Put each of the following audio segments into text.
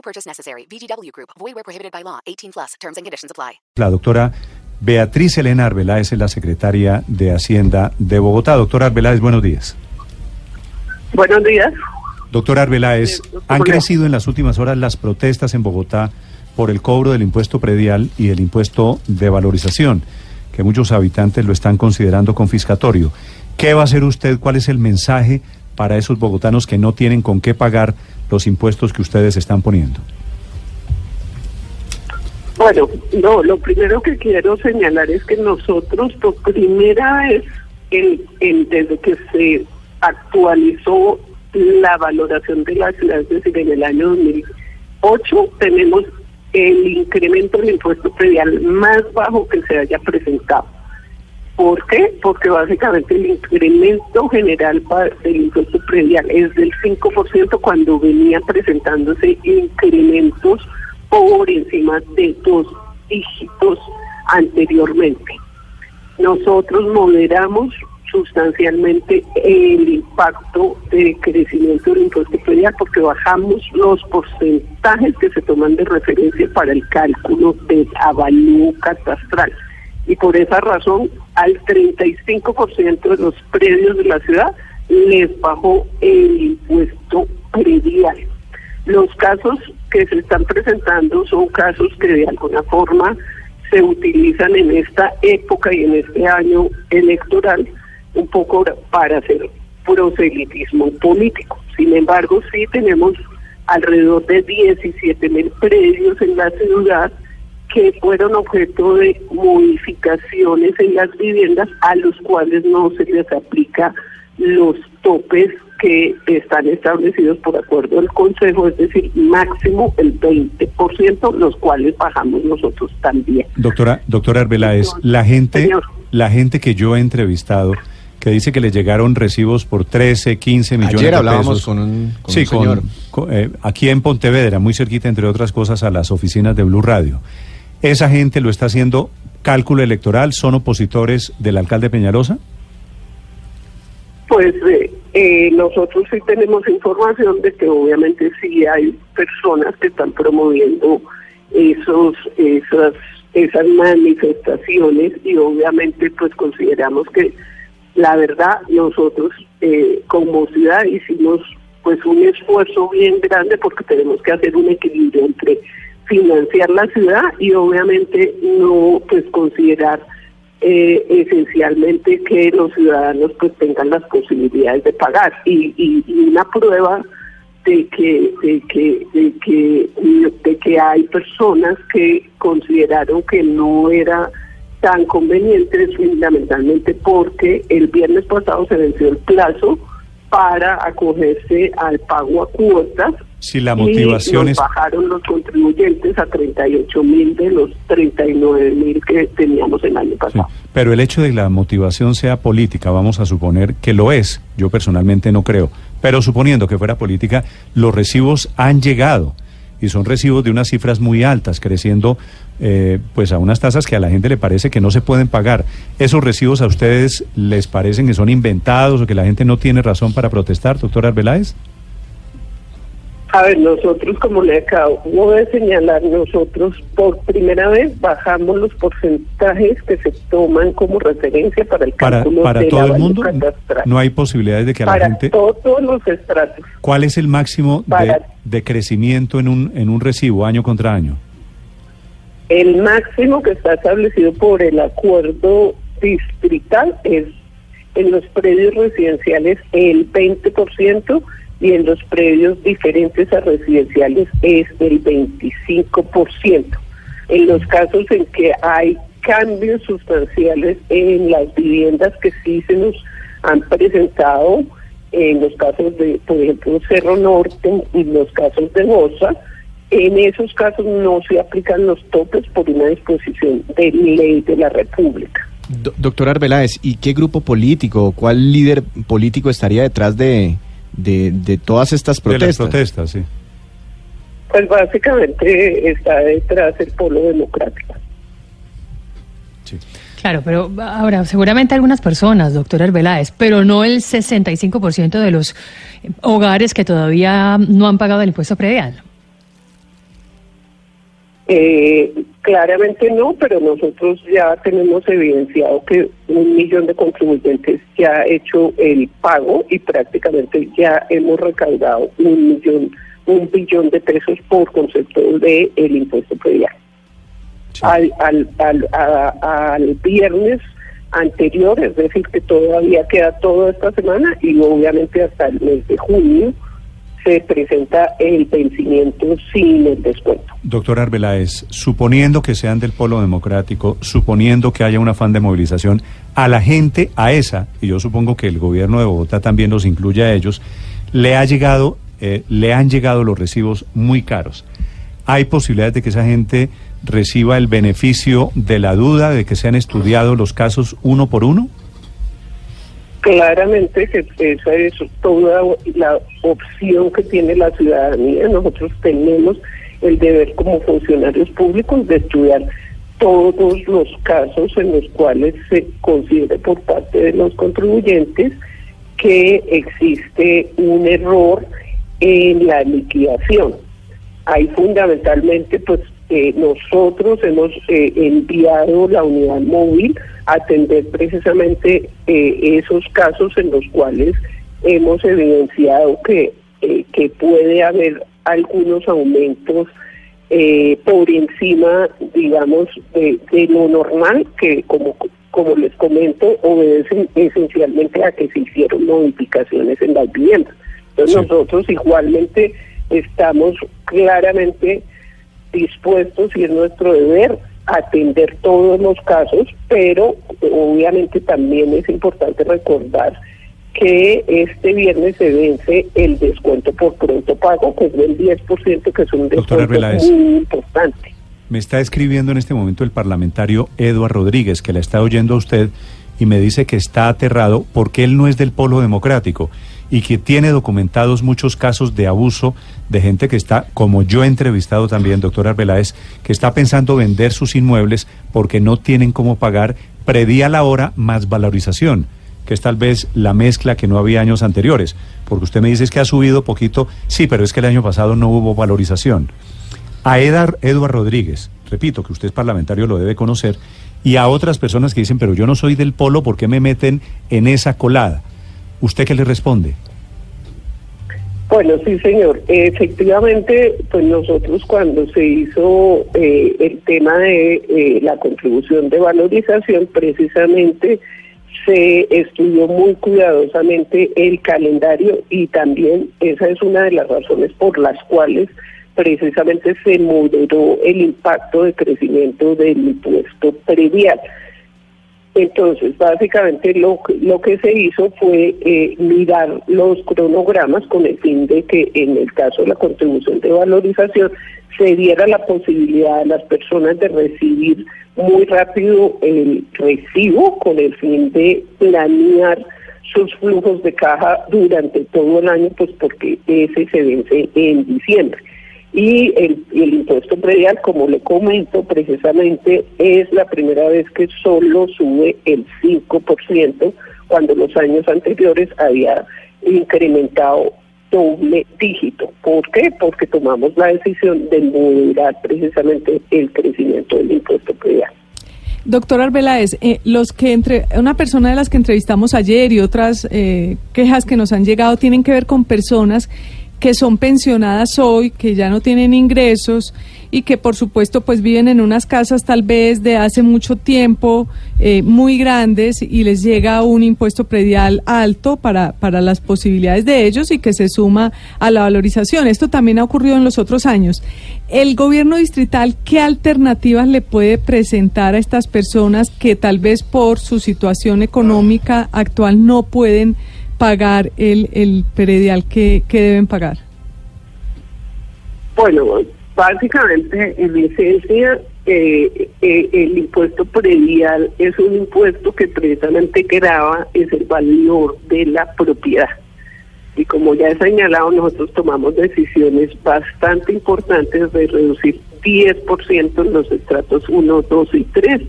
No purchase necessary. VGW Group. Void where prohibited by law. 18 plus. Terms and conditions apply. La doctora Beatriz Elena Arbeláez es la secretaria de Hacienda de Bogotá. Doctora Arbeláez, buenos días. Buenos días. Doctora Arbeláez, han crecido en las últimas horas las protestas en Bogotá por el cobro del impuesto predial y el impuesto de valorización, que muchos habitantes lo están considerando confiscatorio. ¿Qué va a hacer usted? ¿Cuál es el mensaje para esos bogotanos que no tienen con qué pagar los impuestos que ustedes están poniendo? Bueno, no, lo primero que quiero señalar es que nosotros por primera vez en, en- desde que se actualizó la valoración de la ciudad, es decir, en el año 2008, tenemos el incremento del impuesto predial más bajo que se haya presentado. ¿Por qué? Porque básicamente el incremento general del impuesto predial es del 5% cuando venían presentándose incrementos por encima de dos dígitos anteriormente. Nosotros moderamos sustancialmente el impacto de crecimiento del impuesto predial porque bajamos los porcentajes que se toman de referencia para el cálculo del avalúo catastral. Y por esa razón, al 35% de los predios de la ciudad les bajó el impuesto predial. Los casos que se están presentando son casos que de alguna forma se utilizan en esta época y en este año electoral un poco para hacer proselitismo político. Sin embargo, sí tenemos alrededor de 17 mil predios en la ciudad que fueron objeto de modificaciones en las viviendas a los cuales no se les aplica los topes que están establecidos por acuerdo del Consejo, es decir, máximo el 20%, los cuales bajamos nosotros también. Doctora, doctora Arbeláez, la gente, Señor. la gente que yo he entrevistado que dice que le llegaron recibos por 13, 15 millones Ayer de hablábamos pesos. con un- con sí, un señor. con- eh, aquí en Pontevedra, muy cerquita, entre otras cosas, a las oficinas de Blue Radio. ¿Esa gente lo está haciendo cálculo electoral? ¿Son opositores del alcalde Peñalosa? Pues eh, eh, nosotros sí tenemos información de que obviamente sí hay personas que están promoviendo esos esas esas manifestaciones y obviamente pues consideramos que la verdad nosotros eh, como ciudad hicimos pues un esfuerzo bien grande porque tenemos que hacer un equilibrio entre financiar la ciudad y obviamente no pues considerar eh, esencialmente que los ciudadanos pues tengan las posibilidades de pagar. Y, y- una prueba de que de que de que de que hay personas que consideraron que no era tan conveniente es fundamentalmente porque el viernes pasado se venció el plazo para acogerse al pago a cuotas Si la y motivación nos es... bajaron los contribuyentes a 38 mil de los 39 mil que teníamos el año Sí, pasado. pero el hecho de que la motivación sea política, vamos a suponer que lo es, yo personalmente no creo, pero suponiendo que fuera política, los recibos han llegado y son recibos de unas cifras muy altas, creciendo eh, pues a unas tasas que a la gente le parece que no se pueden pagar. ¿Esos recibos a ustedes les parecen que son inventados o que la gente no tiene razón para protestar, doctor Arbeláez? A ver, nosotros, como le acabo de señalar, nosotros por primera vez bajamos los porcentajes que se toman como referencia para el Para, cálculo para de la todo el valía mundo catastral. no hay posibilidades de que a la para gente... todos los estratos. ¿Cuál es el máximo de, Para- de crecimiento en un, en un recibo año contra año? El máximo que está establecido por el acuerdo distrital es en los predios residenciales el 20% y en los predios diferentes a residenciales es el 25%. En los casos en que hay cambios sustanciales en las viviendas que sí se nos han presentado, en los casos de, por ejemplo, Cerro Norte y los casos de Bosa, En esos casos no se aplican los topes por una disposición de ley de la República. Do- doctor Arbeláez, ¿y qué grupo político, cuál líder político estaría detrás de, de, de todas estas De las protestas? protestas, sí. Pues básicamente está detrás el polo democrático. sí. Claro, pero ahora, seguramente algunas personas, doctor Arbeláez, pero no el 65% de los hogares que todavía no han pagado el impuesto predial. Eh, claramente no, pero nosotros ya tenemos evidenciado que un millón de contribuyentes ya ha hecho el pago y prácticamente ya hemos recaudado un millón, un billón de pesos por concepto de el impuesto predial. Sí. Al, al, al, a- al viernes anterior, es decir, que todavía queda toda esta semana y obviamente hasta el mes de junio se presenta el vencimiento sin el descuento. Doctor Arbeláez, suponiendo que sean del polo democrático, suponiendo que haya un afán de movilización, a la gente, a esa, y yo supongo que el gobierno de Bogotá también los incluye a ellos, le ha llegado, eh, le han llegado los recibos muy caros. ¿Hay posibilidades de que esa gente reciba el beneficio de la duda, de que sean estudiados los casos uno por uno? Claramente que esa es toda la opción que tiene la ciudadanía. Nosotros tenemos el deber como funcionarios públicos de estudiar todos los casos en los cuales se considere por parte de los contribuyentes que existe un error en la liquidación. Ahí fundamentalmente, pues eh, nosotros hemos eh, enviado la unidad móvil atender precisamente eh, esos casos en los cuales hemos evidenciado que, eh, que puede haber algunos aumentos eh, por encima, digamos, de, de lo normal, que como, como les comento, obedecen esencialmente a que se hicieron modificaciones en las viviendas. Entonces Sí. nosotros igualmente estamos claramente dispuestos y es nuestro deber atender todos los casos, pero obviamente también es importante recordar que este viernes se vence el descuento por pronto pago, que es del 10%, que es un descuento muy importante. Me está escribiendo en este momento el parlamentario Eduard Rodríguez, que la está oyendo a usted y me dice que está aterrado porque él no es del polo democrático y que tiene documentados muchos casos de abuso de gente que está, como yo he entrevistado también, doctor Arbeláez, que está pensando vender sus inmuebles porque no tienen cómo pagar predía la hora más valorización, que es tal vez la mezcla que no había años anteriores. Porque usted me dice que ha subido poquito, sí, pero es que el año pasado no hubo valorización a Edar, Eduard Rodríguez, repito que usted es parlamentario, lo debe conocer, y a otras personas que dicen, pero yo no soy del polo, ¿por qué me meten en esa colada? ¿Usted qué le responde? Bueno, sí, señor. Efectivamente, pues nosotros cuando se hizo eh, el tema de eh, la contribución de valorización, precisamente se estudió muy cuidadosamente el calendario y también esa es una de las razones por las cuales precisamente se moderó el impacto de crecimiento del impuesto previal. Entonces, básicamente lo, lo que se hizo fue eh, mirar los cronogramas con el fin de que en el caso de la contribución de valorización se diera la posibilidad a las personas de recibir muy rápido el recibo con el fin de planear sus flujos de caja durante todo el año, pues porque ese se vence en diciembre. Y el, el impuesto predial, como le comento, precisamente es la primera vez que solo sube el 5%, cuando los años anteriores había incrementado doble dígito. ¿Por qué? Porque tomamos la decisión de moderar precisamente el crecimiento del impuesto predial. Doctor Arbeláez, eh, los que entre una persona de las que entrevistamos ayer y otras eh, quejas que nos han llegado tienen que ver con personas que son pensionadas hoy, que ya no tienen ingresos y que por supuesto pues viven en unas casas tal vez de hace mucho tiempo eh, muy grandes y les llega un impuesto predial alto para, para las posibilidades de ellos y que se suma a la valorización. Esto también ha ocurrido en los otros años. El gobierno distrital, ¿qué alternativas le puede presentar a estas personas que tal vez por su situación económica actual no pueden pagar el, el predial que, que deben pagar? Bueno, básicamente, en esencia, eh, eh, el impuesto predial es un impuesto que precisamente grava es el valor de la propiedad. Y como ya he señalado, nosotros tomamos decisiones bastante importantes de reducir 10% en los estratos 1, 2 y 3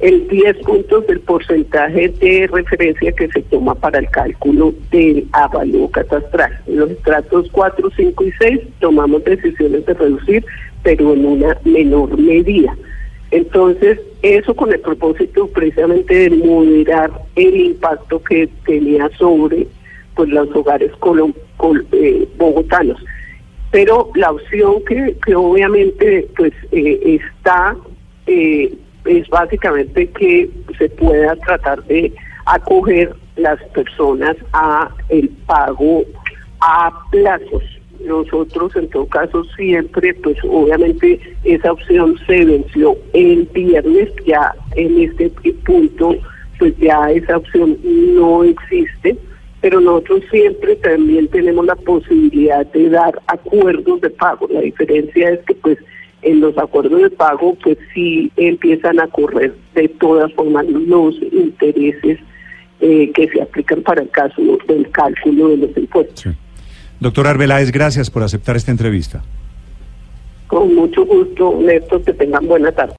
el 10 puntos del porcentaje de referencia que se toma para el cálculo del avalúo catastral. En los estratos 4, 5 y 6 tomamos decisiones de reducir, pero en una menor medida. Entonces, eso con el propósito precisamente de moderar el impacto que tenía sobre pues los hogares eh, bogotanos. Pero la opción que, que obviamente pues eh, está eh, es básicamente que se pueda tratar de acoger las personas a el pago a plazos. Nosotros en todo caso siempre, pues obviamente esa opción se venció el viernes, ya en este punto pues ya esa opción no existe, pero nosotros siempre también tenemos la posibilidad de dar acuerdos de pago. La diferencia es que pues en los acuerdos de pago, pues sí empiezan a correr de todas formas los intereses eh, que se aplican para el caso del cálculo de los impuestos. Doctor Arbeláez, gracias por aceptar esta entrevista. Con mucho gusto, Néstor, que tengan buena tarde.